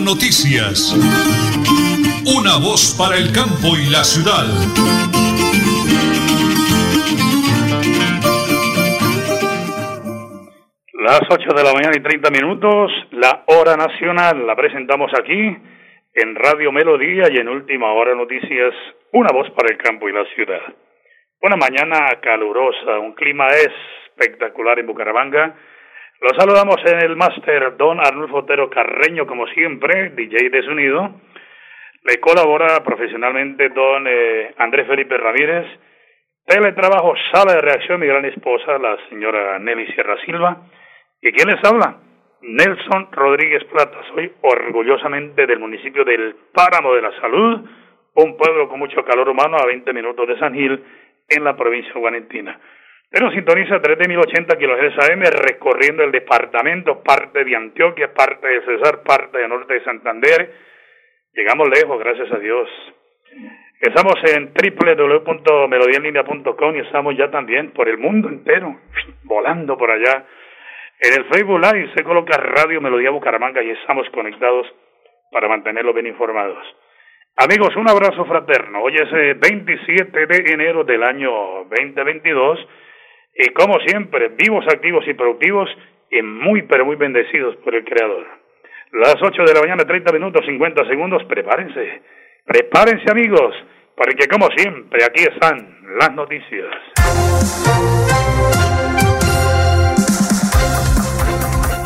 Noticias. Una voz para el campo y la ciudad. Las 8 de la mañana y 30 minutos, la hora nacional la presentamos aquí en Radio Melodía y en Última Hora Noticias, una voz para el campo y la ciudad. Una mañana calurosa, un clima espectacular en Bucaramanga. Los saludamos en el máster Don Arnulfo Otero Carreño, como siempre, DJ de sonido. Le colabora profesionalmente Don eh, Andrés Felipe Ramírez. Teletrabajo, sala de reacción, mi gran esposa, la señora Nelly Sierra Silva. ¿Y quién les habla? Nelson Rodríguez Plata. Soy orgullosamente del municipio del Páramo de la Salud, un pueblo con mucho calor humano a 20 minutos de San Gil, en la provincia de. Pero sintoniza 3 de 1080 kHz AM recorriendo el departamento, parte de Antioquia, parte de Cesar, parte de Norte de Santander. Llegamos lejos, gracias a Dios. Estamos en www.melodialinea.com y estamos ya también por el mundo entero, volando por allá. En el Facebook Live se coloca Radio Melodía Bucaramanga y estamos conectados para mantenerlos bien informados. Amigos, un abrazo fraterno. Hoy es 27 de enero del año 2022 y como siempre, vivos, activos y productivos y muy, pero muy bendecidos por el Creador. Las 8 de la mañana, 30 minutos, 50 segundos, prepárense, prepárense amigos, porque como siempre, aquí están las noticias.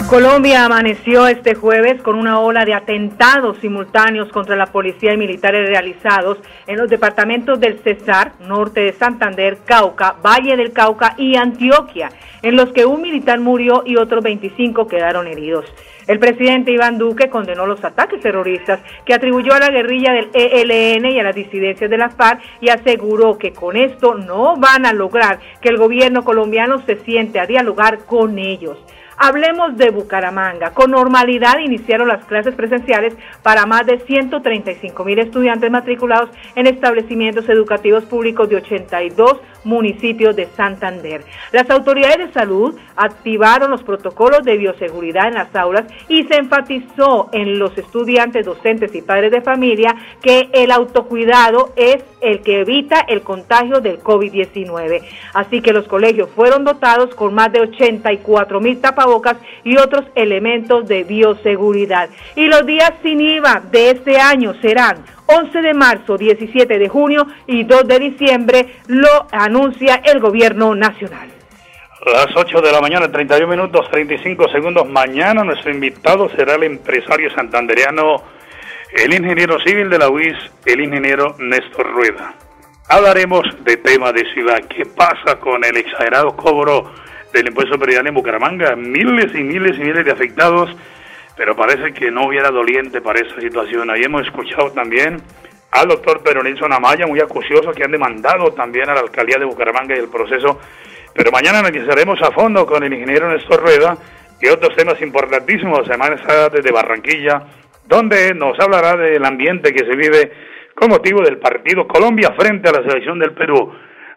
Colombia amaneció este jueves con una ola de atentados simultáneos contra la policía y militares realizados en los departamentos del Cesar, norte de Santander, Cauca, Valle del Cauca y Antioquia, en los que un militar murió y otros 25 quedaron heridos. El presidente Iván Duque condenó los ataques terroristas que atribuyó a la guerrilla del ELN y a las disidencias de las FARC y aseguró que con esto no van a lograr que el gobierno colombiano se siente a dialogar con ellos. Hablemos de Bucaramanga. Con normalidad iniciaron las clases presenciales para más de 135 mil estudiantes matriculados en establecimientos educativos públicos de 82 municipios de Santander. Las autoridades de salud activaron los protocolos de bioseguridad en las aulas y se enfatizó en los estudiantes, docentes y padres de familia que el autocuidado es el que evita el contagio del COVID-19. Así que los colegios fueron dotados con más de 84 mil tapabocas y otros elementos de bioseguridad. Y los días sin IVA de este año serán 11 de marzo, 17 de junio y 2 de diciembre, lo anuncia el gobierno nacional. Las 8 de la mañana, 31 minutos, 35 segundos. Mañana nuestro invitado será el empresario santandereano, el ingeniero civil de la UIS, el ingeniero Néstor Rueda. Hablaremos de tema de ciudad. ¿Qué pasa con el exagerado cobro del impuesto predial en Bucaramanga? Miles y miles y miles de afectados pero parece que no hubiera doliente para esa situación. Ahí hemos escuchado también al doctor Pedro Nilsson Amaya, muy acucioso, que han demandado también a la alcaldía de Bucaramanga y el proceso. Pero mañana analizaremos a fondo con el ingeniero Néstor Rueda y otros temas importantísimos. Está desde Barranquilla, donde nos hablará del ambiente que se vive con motivo del partido Colombia frente a la selección del Perú.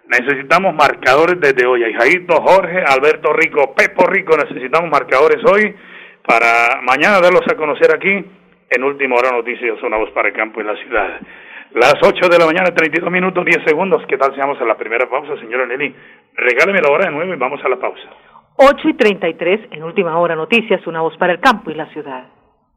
Necesitamos marcadores desde hoy. Jaito, Jorge, Alberto Rico, Pepo Rico, necesitamos marcadores hoy para mañana darlos a conocer aquí en Última Hora Noticias, una voz para el campo y la ciudad. Las 8 de la mañana, 32 minutos, 10 segundos. ¿Qué tal si vamos a la primera pausa, señora Nelly? Regáleme la hora de nuevo y vamos a la pausa. 8 y 33 en Última Hora Noticias, una voz para el campo y la ciudad.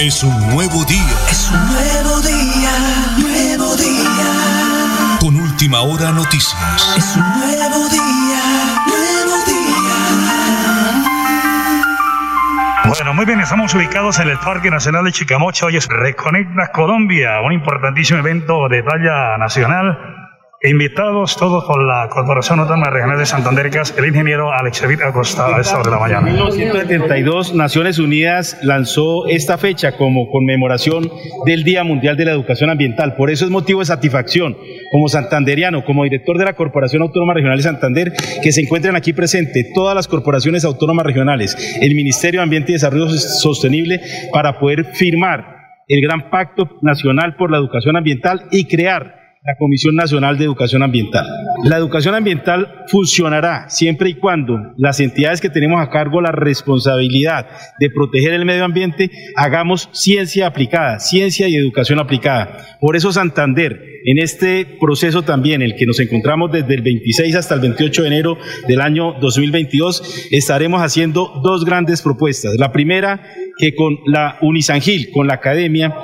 Es un nuevo día. Es un nuevo día, nuevo día. Con última hora noticias. Es un nuevo día, nuevo día. Bueno, muy bien, estamos ubicados en el Parque Nacional de Chicamocha. Hoy es Reconecta Colombia, un importantísimo evento de talla nacional Invitados todos por la Corporación Autónoma Regional de Santander, el ingeniero Alex Evit Acosta a esta hora de la mañana. En 1972, Naciones Unidas lanzó esta fecha como conmemoración del Día Mundial de la Educación Ambiental. Por eso es motivo de satisfacción como santanderiano, como director de la Corporación Autónoma Regional de Santander, que se encuentran aquí presentes todas las corporaciones autónomas regionales, el Ministerio de Ambiente y Desarrollo Sostenible, para poder firmar el gran pacto nacional por la educación ambiental y crear la Comisión Nacional de Educación Ambiental. La educación ambiental funcionará siempre y cuando las entidades que tenemos a cargo la responsabilidad de proteger el medio ambiente hagamos ciencia aplicada, ciencia y educación aplicada. Por eso Santander, en este proceso también, el que nos encontramos desde el 26 hasta el 28 de enero del año 2022, estaremos haciendo dos grandes propuestas. La primera, que con la Unisangil, con la academia,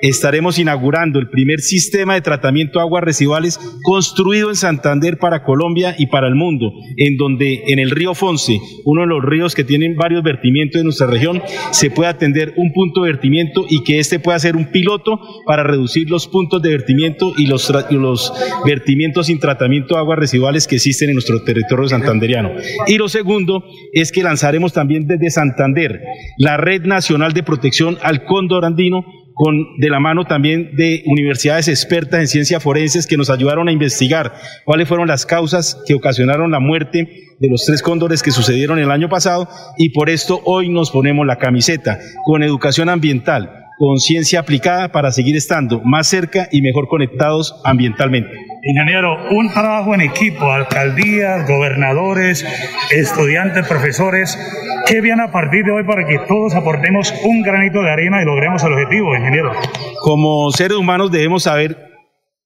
estaremos inaugurando el primer sistema de tratamiento de aguas residuales construido en Santander para Colombia y para el mundo, en donde en el río Fonce, uno de los ríos que tienen varios vertimientos en nuestra región, se puede atender un punto de vertimiento y que este pueda ser un piloto para reducir los puntos de vertimiento y los, los vertimientos sin tratamiento de aguas residuales que existen en nuestro territorio santanderiano. Y lo segundo es que lanzaremos también desde Santander la Red Nacional de Protección al Cóndor Andino con, de la mano también de universidades expertas en ciencias forenses que nos ayudaron a investigar cuáles fueron las causas que ocasionaron la muerte de los tres cóndores que sucedieron el año pasado y por esto hoy nos ponemos la camiseta con educación ambiental, con ciencia aplicada para seguir estando más cerca y mejor conectados ambientalmente. Ingeniero, un trabajo en equipo, alcaldías, gobernadores, estudiantes, profesores, ¿qué viene a partir de hoy para que todos aportemos un granito de arena y logremos el objetivo, ingeniero? Como seres humanos debemos saber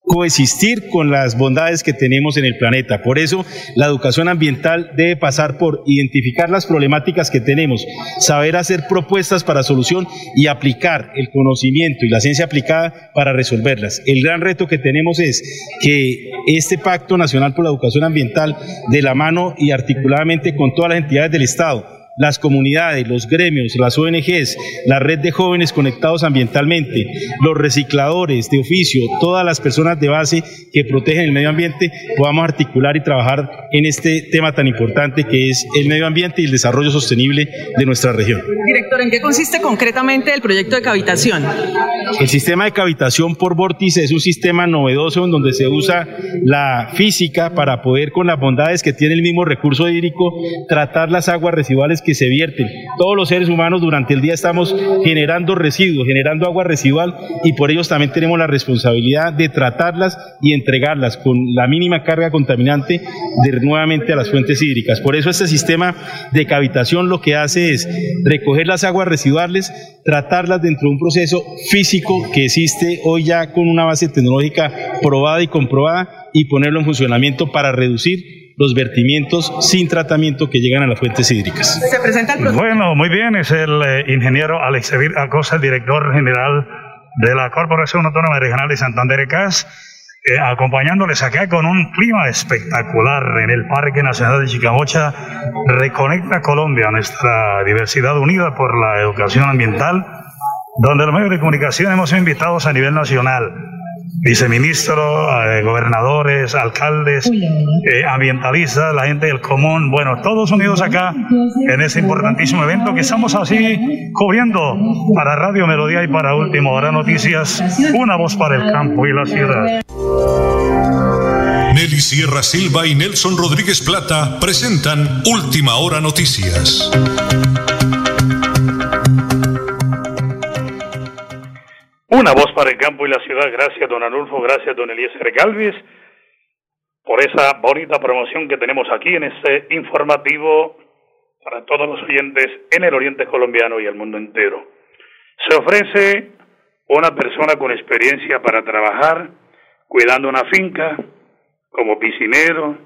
coexistir con las bondades que tenemos en el planeta. Por eso, la educación ambiental debe pasar por identificar las problemáticas que tenemos, saber hacer propuestas para solución y aplicar el conocimiento y la ciencia aplicada para resolverlas. El gran reto que tenemos es que este Pacto Nacional por la Educación Ambiental, de la mano y articuladamente con todas las entidades del Estado, las comunidades, los gremios, las ONGs, la red de jóvenes conectados ambientalmente, los recicladores de oficio, todas las personas de base que protegen el medio ambiente, podamos articular y trabajar en este tema tan importante que es el medio ambiente y el desarrollo sostenible de nuestra región. Director, ¿en qué consiste concretamente el proyecto de cavitación? El sistema de cavitación por vórtice es un sistema novedoso en donde se usa la física para poder, con las bondades que tiene el mismo recurso hídrico, tratar las aguas residuales que se vierten. Todos los seres humanos durante el día estamos generando residuos, generando agua residual y por ellos también tenemos la responsabilidad de tratarlas y entregarlas con la mínima carga contaminante de, nuevamente a las fuentes hídricas. Por eso este sistema de cavitación lo que hace es recoger las aguas residuales, tratarlas dentro de un proceso físico que existe hoy ya con una base tecnológica probada y comprobada y ponerlo en funcionamiento para reducir los vertimientos sin tratamiento que llegan a las fuentes hídricas. Se presenta el Bueno, muy bien, es el eh, ingeniero Alex Acosta, el director general de la Corporación Autónoma Regional de Santander CAS, eh, acompañándoles acá con un clima espectacular en el Parque Nacional de Chicamocha. Reconecta Colombia, nuestra diversidad unida por la educación ambiental, donde los medios de comunicación hemos sido invitados a nivel nacional viceministros, eh, gobernadores, alcaldes, eh, ambientalistas, la gente del común, bueno, todos unidos acá en ese importantísimo evento que estamos así cubriendo para Radio Melodía y para Último Hora Noticias, una voz para el campo y la ciudad. Nelly Sierra Silva y Nelson Rodríguez Plata presentan Última Hora Noticias. Una voz para el campo y la ciudad. Gracias, don Arnulfo. Gracias, don Eliezer Galvis, por esa bonita promoción que tenemos aquí en este informativo para todos los oyentes en el oriente colombiano y el mundo entero. Se ofrece una persona con experiencia para trabajar cuidando una finca como piscinero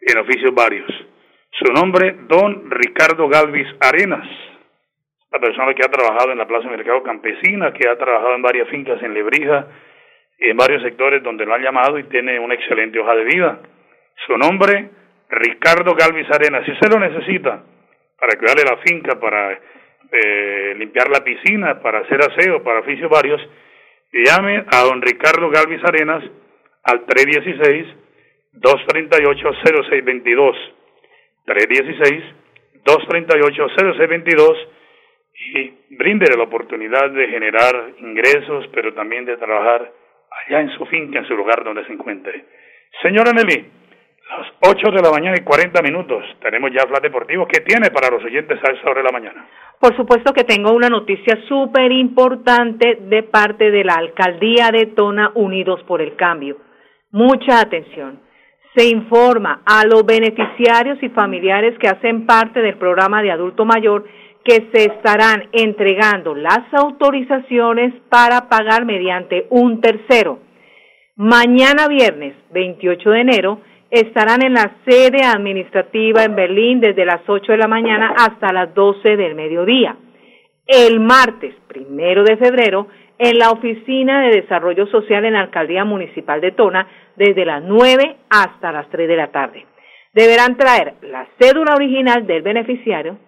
en oficios varios. Su nombre, don Ricardo Galvis Arenas la persona que ha trabajado en la Plaza Mercado Campesina, que ha trabajado en varias fincas en Lebrija y en varios sectores donde lo han llamado y tiene una excelente hoja de vida. Su nombre, Ricardo Galvis Arena. Si usted lo necesita para cuidarle la finca, para eh, limpiar la piscina, para hacer aseo, para oficios varios, llame a don Ricardo Galvis Arenas al 316-238-0622. 316-238-0622 y bríndele la oportunidad de generar ingresos, pero también de trabajar allá en su finca, en su lugar donde se encuentre. Señora Nelly, las 8 de la mañana y 40 minutos, tenemos ya Flat Deportivo. ¿Qué tiene para los oyentes a esa hora de la mañana? Por supuesto que tengo una noticia súper importante de parte de la Alcaldía de Tona Unidos por el Cambio. Mucha atención. Se informa a los beneficiarios y familiares que hacen parte del programa de adulto mayor que se estarán entregando las autorizaciones para pagar mediante un tercero. Mañana viernes 28 de enero estarán en la sede administrativa en Berlín desde las 8 de la mañana hasta las 12 del mediodía. El martes primero de febrero en la Oficina de Desarrollo Social en la Alcaldía Municipal de Tona desde las 9 hasta las 3 de la tarde. Deberán traer la cédula original del beneficiario,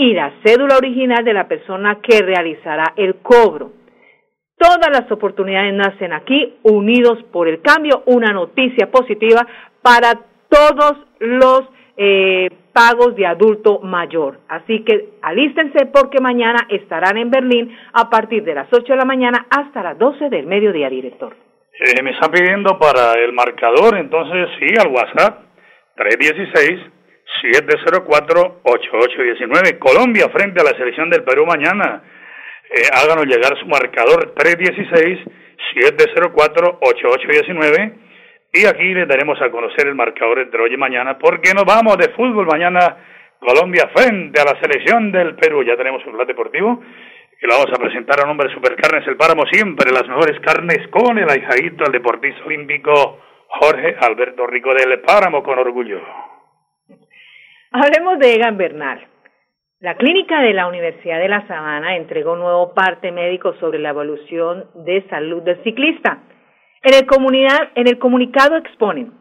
y la cédula original de la persona que realizará el cobro. Todas las oportunidades nacen aquí, unidos por el cambio, una noticia positiva para todos los eh, pagos de adulto mayor. Así que alístense porque mañana estarán en Berlín a partir de las 8 de la mañana hasta las 12 del mediodía, director. Eh, me están pidiendo para el marcador, entonces sí, al WhatsApp, 316 704-8819. Colombia frente a la selección del Perú mañana. Eh, háganos llegar su marcador 316-704-8819. Y aquí les daremos a conocer el marcador entre hoy y mañana, porque nos vamos de fútbol mañana. Colombia frente a la selección del Perú. Ya tenemos un plan deportivo y lo vamos a presentar a nombre de Supercarnes El Páramo, siempre las mejores carnes con el ahijadito al deportista olímpico Jorge Alberto Rico del Páramo con orgullo. Hablemos de Egan Bernal. La clínica de la Universidad de La Sabana entregó un nuevo parte médico sobre la evolución de salud del ciclista. En el, en el comunicado exponen,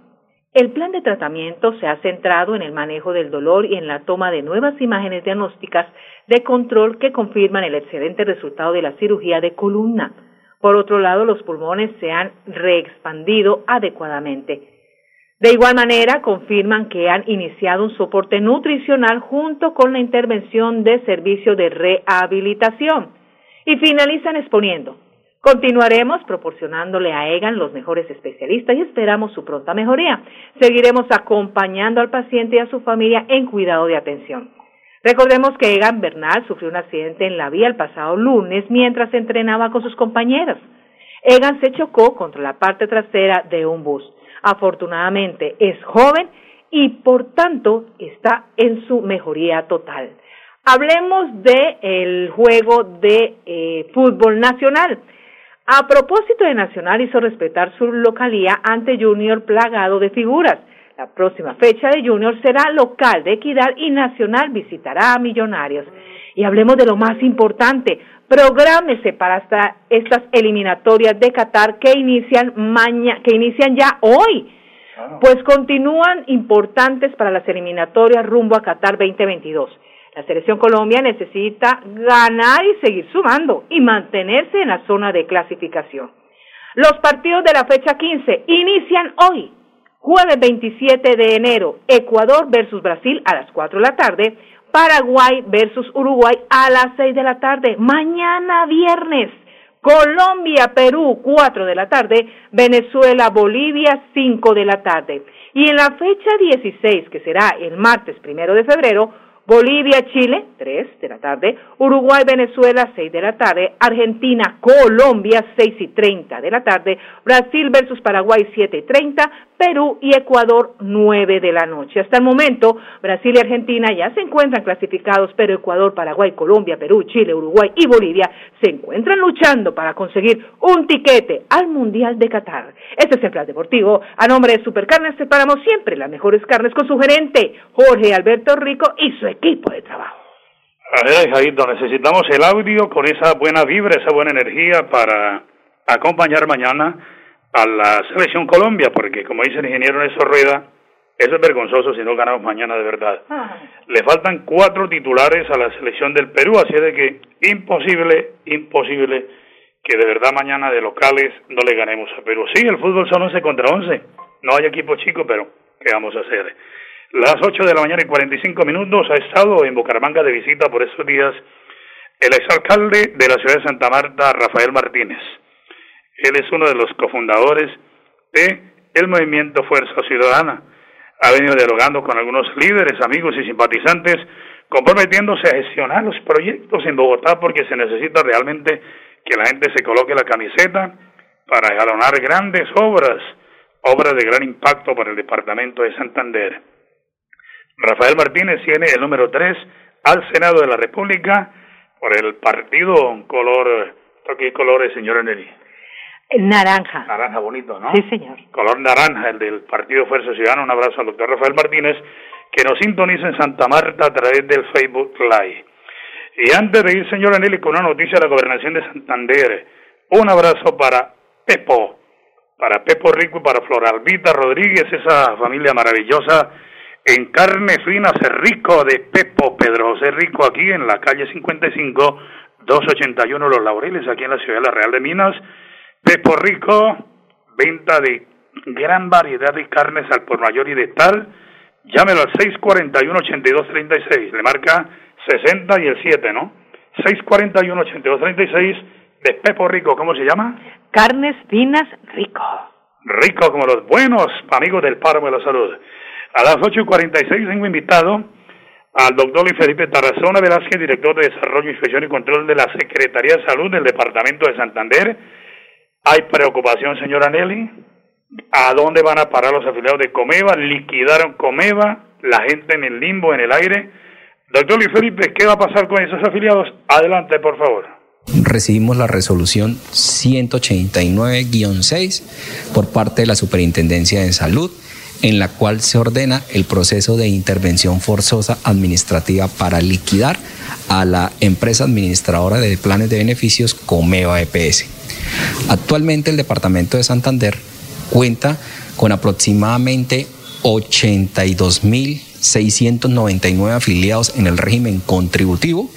el plan de tratamiento se ha centrado en el manejo del dolor y en la toma de nuevas imágenes diagnósticas de control que confirman el excelente resultado de la cirugía de columna. Por otro lado, los pulmones se han reexpandido adecuadamente. De igual manera, confirman que han iniciado un soporte nutricional junto con la intervención de servicio de rehabilitación. Y finalizan exponiendo. Continuaremos proporcionándole a EGAN los mejores especialistas y esperamos su pronta mejoría. Seguiremos acompañando al paciente y a su familia en cuidado de atención. Recordemos que Egan Bernal sufrió un accidente en la vía el pasado lunes mientras entrenaba con sus compañeros. Egan se chocó contra la parte trasera de un bus. Afortunadamente es joven y por tanto está en su mejoría total. Hablemos del el juego de eh, fútbol nacional. A propósito de Nacional hizo respetar su localía ante Junior plagado de figuras. La próxima fecha de Junior será local de Equidad y Nacional visitará a Millonarios. Y hablemos de lo más importante, Prográmese para estas eliminatorias de Qatar que inician mañana, que inician ya hoy. Pues continúan importantes para las eliminatorias rumbo a Qatar 2022. La selección Colombia necesita ganar y seguir sumando y mantenerse en la zona de clasificación. Los partidos de la fecha 15 inician hoy, jueves 27 de enero, Ecuador versus Brasil a las 4 de la tarde, Paraguay versus Uruguay a las 6 de la tarde. Mañana viernes, Colombia, Perú, 4 de la tarde. Venezuela, Bolivia, 5 de la tarde. Y en la fecha 16, que será el martes primero de febrero, Bolivia, Chile, 3 de la tarde, Uruguay, Venezuela, 6 de la tarde, Argentina, Colombia, 6 y 30 de la tarde, Brasil versus Paraguay, 7 y 30, Perú y Ecuador, 9 de la noche. Hasta el momento, Brasil y Argentina ya se encuentran clasificados, pero Ecuador, Paraguay, Colombia, Perú, Chile, Uruguay y Bolivia se encuentran luchando para conseguir un tiquete al Mundial de Qatar. Este es el Plan Deportivo. A nombre de Supercarnes preparamos siempre las mejores carnes con su gerente, Jorge Alberto Rico y su equipo de trabajo. A ver, necesitamos el audio con esa buena vibra, esa buena energía para acompañar mañana a la selección Colombia, porque como dice el ingeniero Néstor Rueda, eso es vergonzoso si no ganamos mañana de verdad. Le faltan cuatro titulares a la selección del Perú, así de que imposible, imposible que de verdad mañana de locales no le ganemos a Perú. Sí, el fútbol son 11 contra 11, no hay equipo chico, pero ¿qué vamos a hacer? Las 8 de la mañana y 45 minutos ha estado en Bucaramanga de visita por estos días el exalcalde de la ciudad de Santa Marta, Rafael Martínez. Él es uno de los cofundadores de el movimiento Fuerza Ciudadana. Ha venido dialogando con algunos líderes, amigos y simpatizantes, comprometiéndose a gestionar los proyectos en Bogotá porque se necesita realmente que la gente se coloque la camiseta para jalonar grandes obras, obras de gran impacto para el departamento de Santander. Rafael Martínez tiene el número 3 al Senado de la República por el partido color, ¿qué color es, señora Nelly? Naranja. Naranja bonito, ¿no? Sí, señor. Color naranja, el del Partido Fuerza Ciudadana. Un abrazo al doctor Rafael Martínez, que nos sintoniza en Santa Marta a través del Facebook Live. Y antes de ir, señora Nelly, con una noticia de la gobernación de Santander, un abrazo para Pepo, para Pepo Rico y para Floralvita Rodríguez, esa familia maravillosa en carne fina Cerrico de Pepo Pedro José Rico, aquí en la calle 55, 281 Los Laureles, aquí en la ciudad de La Real de Minas. Pepo Rico, venta de gran variedad de carnes al por mayor y de tal. Llámelo al 641-8236, le marca 60 y el 7, ¿no? 641-8236 de Pepo Rico, ¿cómo se llama? Carnes finas rico. Rico como los buenos amigos del Páramo de la Salud. A las 8.46 tengo invitado al doctor Luis Felipe Tarazona Velázquez, director de Desarrollo, Inspección y Control de la Secretaría de Salud del Departamento de Santander. Hay preocupación, señora Nelly. ¿A dónde van a parar los afiliados de Comeva? Liquidaron Comeva, la gente en el limbo, en el aire. Doctor Luis Felipe, ¿qué va a pasar con esos afiliados? Adelante, por favor. Recibimos la resolución 189-6 por parte de la Superintendencia de Salud en la cual se ordena el proceso de intervención forzosa administrativa para liquidar a la empresa administradora de planes de beneficios Comeva EPS. Actualmente el Departamento de Santander cuenta con aproximadamente 82.699 afiliados en el régimen contributivo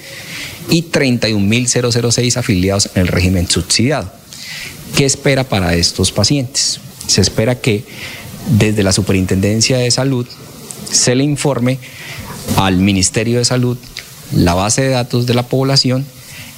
y 31.006 afiliados en el régimen subsidiado. ¿Qué espera para estos pacientes? Se espera que desde la Superintendencia de Salud se le informe al Ministerio de Salud la base de datos de la población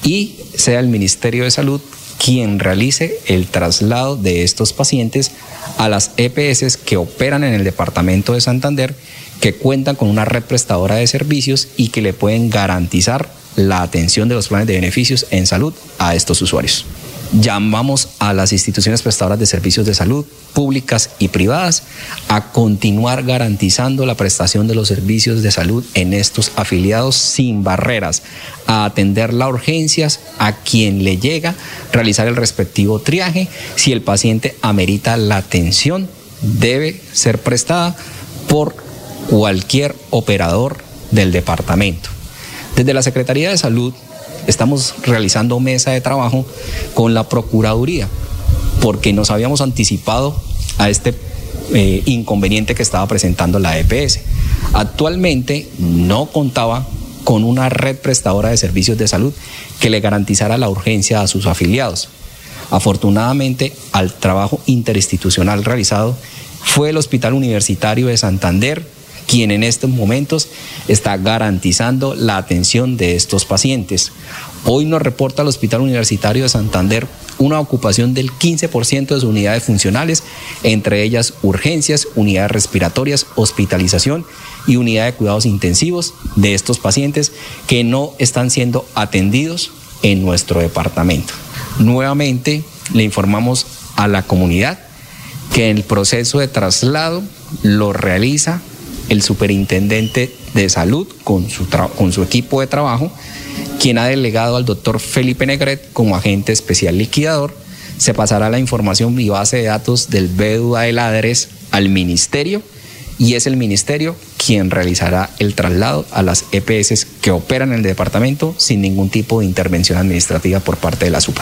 y sea el Ministerio de Salud quien realice el traslado de estos pacientes a las EPS que operan en el departamento de Santander, que cuentan con una red prestadora de servicios y que le pueden garantizar la atención de los planes de beneficios en salud a estos usuarios. Llamamos a las instituciones prestadoras de servicios de salud, públicas y privadas, a continuar garantizando la prestación de los servicios de salud en estos afiliados sin barreras, a atender las urgencias a quien le llega, realizar el respectivo triaje. Si el paciente amerita la atención, debe ser prestada por cualquier operador del departamento. Desde la Secretaría de Salud estamos realizando mesa de trabajo con la Procuraduría, porque nos habíamos anticipado a este eh, inconveniente que estaba presentando la EPS. Actualmente no contaba con una red prestadora de servicios de salud que le garantizara la urgencia a sus afiliados. Afortunadamente, al trabajo interinstitucional realizado, fue el Hospital Universitario de Santander quien en estos momentos está garantizando la atención de estos pacientes. Hoy nos reporta el Hospital Universitario de Santander una ocupación del 15% de sus unidades funcionales, entre ellas urgencias, unidades respiratorias, hospitalización y unidad de cuidados intensivos de estos pacientes que no están siendo atendidos en nuestro departamento. Nuevamente le informamos a la comunidad que el proceso de traslado lo realiza el superintendente de salud con su, con su equipo de trabajo, quien ha delegado al doctor Felipe Negret como agente especial liquidador. Se pasará la información y base de datos del BEDUA del ADRES al ministerio y es el ministerio quien realizará el traslado a las EPS que operan en el departamento sin ningún tipo de intervención administrativa por parte de la SUPA.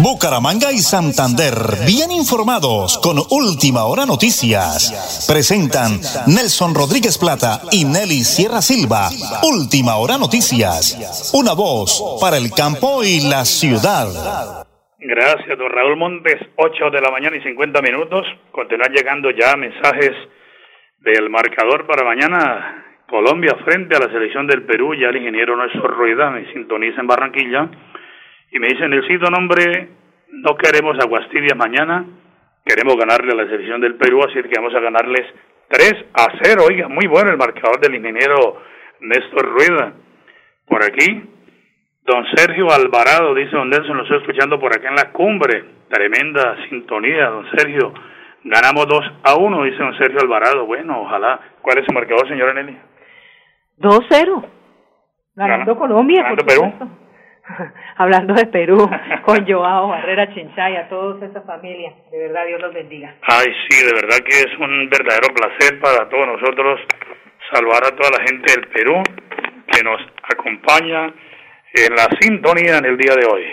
Bucaramanga y Santander, bien informados con Última Hora Noticias. Presentan Nelson Rodríguez Plata y Nelly Sierra Silva. Última Hora Noticias. Una voz para el campo y la ciudad. Gracias, don Raúl Montes. 8 de la mañana y 50 minutos. Continúan llegando ya mensajes del marcador para mañana. Colombia frente a la selección del Perú. Ya el ingeniero Néstor Rueda me sintoniza en Barranquilla y me dicen, el sitio nombre, no queremos aguastidias mañana, queremos ganarle a la selección del Perú, así que vamos a ganarles 3 a 0. Oiga, muy bueno el marcador del ingeniero Néstor Rueda. Por aquí, don Sergio Alvarado, dice don Nelson, lo estoy escuchando por acá en la cumbre. Tremenda sintonía, don Sergio. Ganamos 2 a 1, dice don Sergio Alvarado. Bueno, ojalá. ¿Cuál es su marcador, señora Nelly? 2-0. Ganando Colombia. Ganando Perú. hablando de Perú, con Joao Barrera Chinchaya, toda esa familia. De verdad, Dios los bendiga. Ay, sí, de verdad que es un verdadero placer para todos nosotros salvar a toda la gente del Perú que nos acompaña en la sintonía en el día de hoy.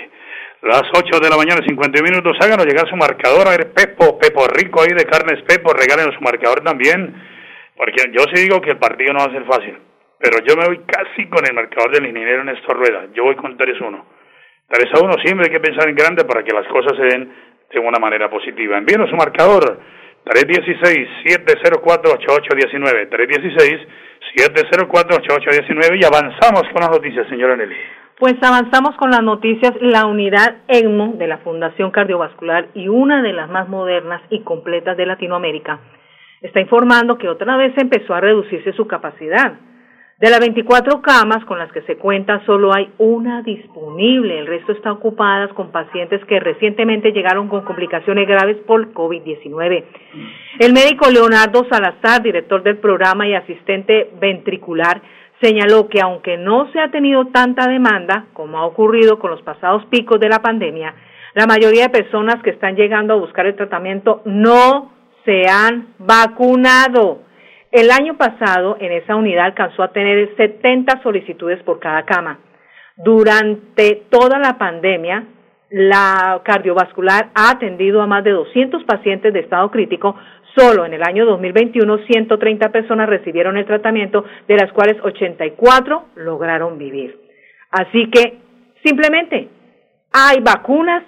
Las 8 de la mañana, 50 minutos, háganos llegar su marcador. A ver, Pepo, Pepo Rico ahí de Carnes Pepo, regálenos su marcador también. Porque yo sí digo que el partido no va a ser fácil pero yo me voy casi con el marcador del ingeniero Néstor Rueda. Yo voy con 3-1. 3-1 siempre hay que pensar en grande para que las cosas se den de una manera positiva. Envíenos su marcador 316-704-8819. 316-704-8819 y avanzamos con las noticias, señora Nelly. Pues avanzamos con las noticias. La unidad EGMO de la Fundación Cardiovascular y una de las más modernas y completas de Latinoamérica está informando que otra vez empezó a reducirse su capacidad de las 24 camas con las que se cuenta, solo hay una disponible. El resto está ocupadas con pacientes que recientemente llegaron con complicaciones graves por COVID-19. El médico Leonardo Salazar, director del programa y asistente ventricular, señaló que aunque no se ha tenido tanta demanda como ha ocurrido con los pasados picos de la pandemia, la mayoría de personas que están llegando a buscar el tratamiento no se han vacunado. El año pasado, en esa unidad alcanzó a tener 70 solicitudes por cada cama. Durante toda la pandemia, la cardiovascular ha atendido a más de 200 pacientes de estado crítico. Solo en el año 2021, 130 personas recibieron el tratamiento, de las cuales 84 lograron vivir. Así que, simplemente, hay vacunas,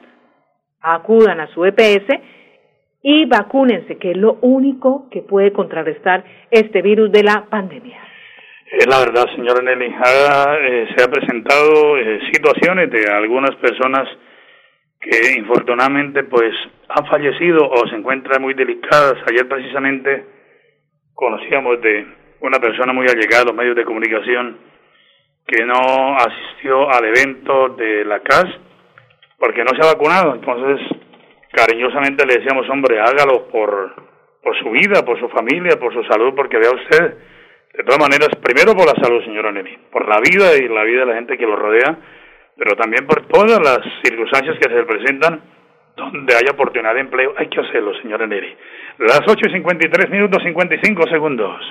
acudan a su EPS y vacúnense, que es lo único que puede contrarrestar este virus de la pandemia. Es la verdad, señora Nelly. Eh, se ha presentado eh, situaciones de algunas personas que infortunadamente pues han fallecido o se encuentran muy delicadas. Ayer precisamente conocíamos de una persona muy allegada a los medios de comunicación que no asistió al evento de la CAS porque no se ha vacunado. Entonces cariñosamente le decíamos, hombre, hágalo por, por su vida, por su familia, por su salud, porque vea usted, de todas maneras, primero por la salud, señora Nelly, por la vida y la vida de la gente que lo rodea, pero también por todas las circunstancias que se presentan donde hay oportunidad de empleo. Hay que hacerlo, señora Nelly. Las 8 y 53 minutos 55 segundos.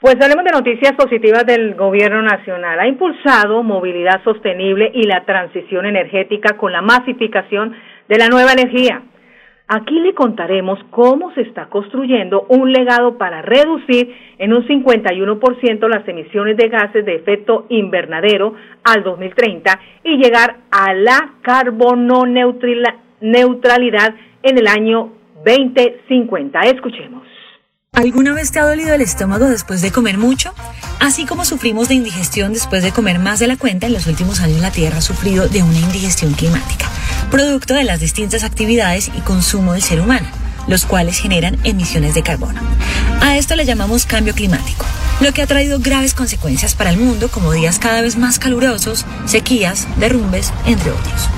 Pues hablemos de noticias positivas del Gobierno Nacional. Ha impulsado movilidad sostenible y la transición energética con la masificación de la nueva energía. Aquí le contaremos cómo se está construyendo un legado para reducir en un 51% las emisiones de gases de efecto invernadero al 2030 y llegar a la carbono neutralidad en el año 2050. Escuchemos. ¿Alguna vez te ha dolido el estómago después de comer mucho? Así como sufrimos de indigestión después de comer más de la cuenta, en los últimos años la Tierra ha sufrido de una indigestión climática, producto de las distintas actividades y consumo del ser humano, los cuales generan emisiones de carbono. A esto le llamamos cambio climático, lo que ha traído graves consecuencias para el mundo como días cada vez más calurosos, sequías, derrumbes, entre otros.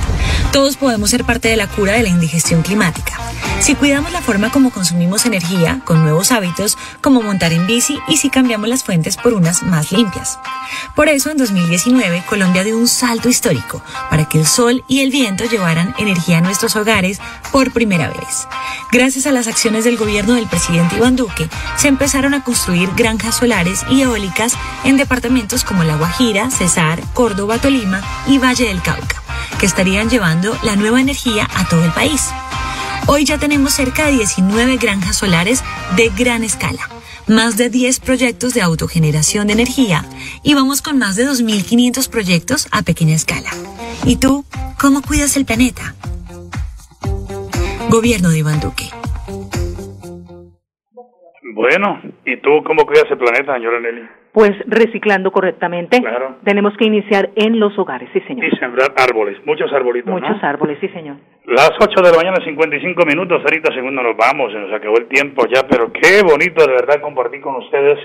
Todos podemos ser parte de la cura de la indigestión climática. Si cuidamos la forma como consumimos energía, con nuevos hábitos, como montar en bici y si cambiamos las fuentes por unas más limpias. Por eso, en 2019, Colombia dio un salto histórico para que el sol y el viento llevaran energía a nuestros hogares por primera vez. Gracias a las acciones del gobierno del presidente Iván Duque, se empezaron a construir granjas solares y eólicas en departamentos como La Guajira, Cesar, Córdoba, Tolima y Valle del Cauca que estarían llevando la nueva energía a todo el país. Hoy ya tenemos cerca de 19 granjas solares de gran escala, más de 10 proyectos de autogeneración de energía y vamos con más de 2.500 proyectos a pequeña escala. ¿Y tú, cómo cuidas el planeta? Gobierno de Iván Duque. Bueno, ¿y tú cómo cuidas el planeta, señora Nelly? Pues reciclando correctamente. Claro. Tenemos que iniciar en los hogares, sí, señor. Y sembrar árboles, muchos arbolitos, Muchos ¿no? árboles, sí, señor. Las 8 de la mañana, 55 minutos, 30 segundos nos vamos, se nos acabó el tiempo ya, pero qué bonito de verdad compartir con ustedes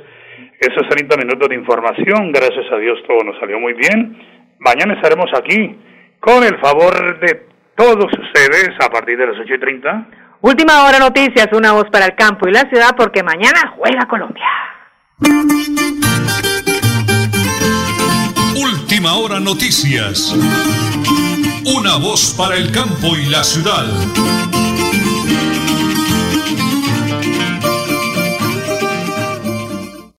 esos 30 minutos de información. Gracias a Dios todo nos salió muy bien. Mañana estaremos aquí con el favor de todos ustedes a partir de las 8 y 30. Última hora noticias, una voz para el campo y la ciudad porque mañana juega Colombia. Última hora noticias. Una voz para el campo y la ciudad.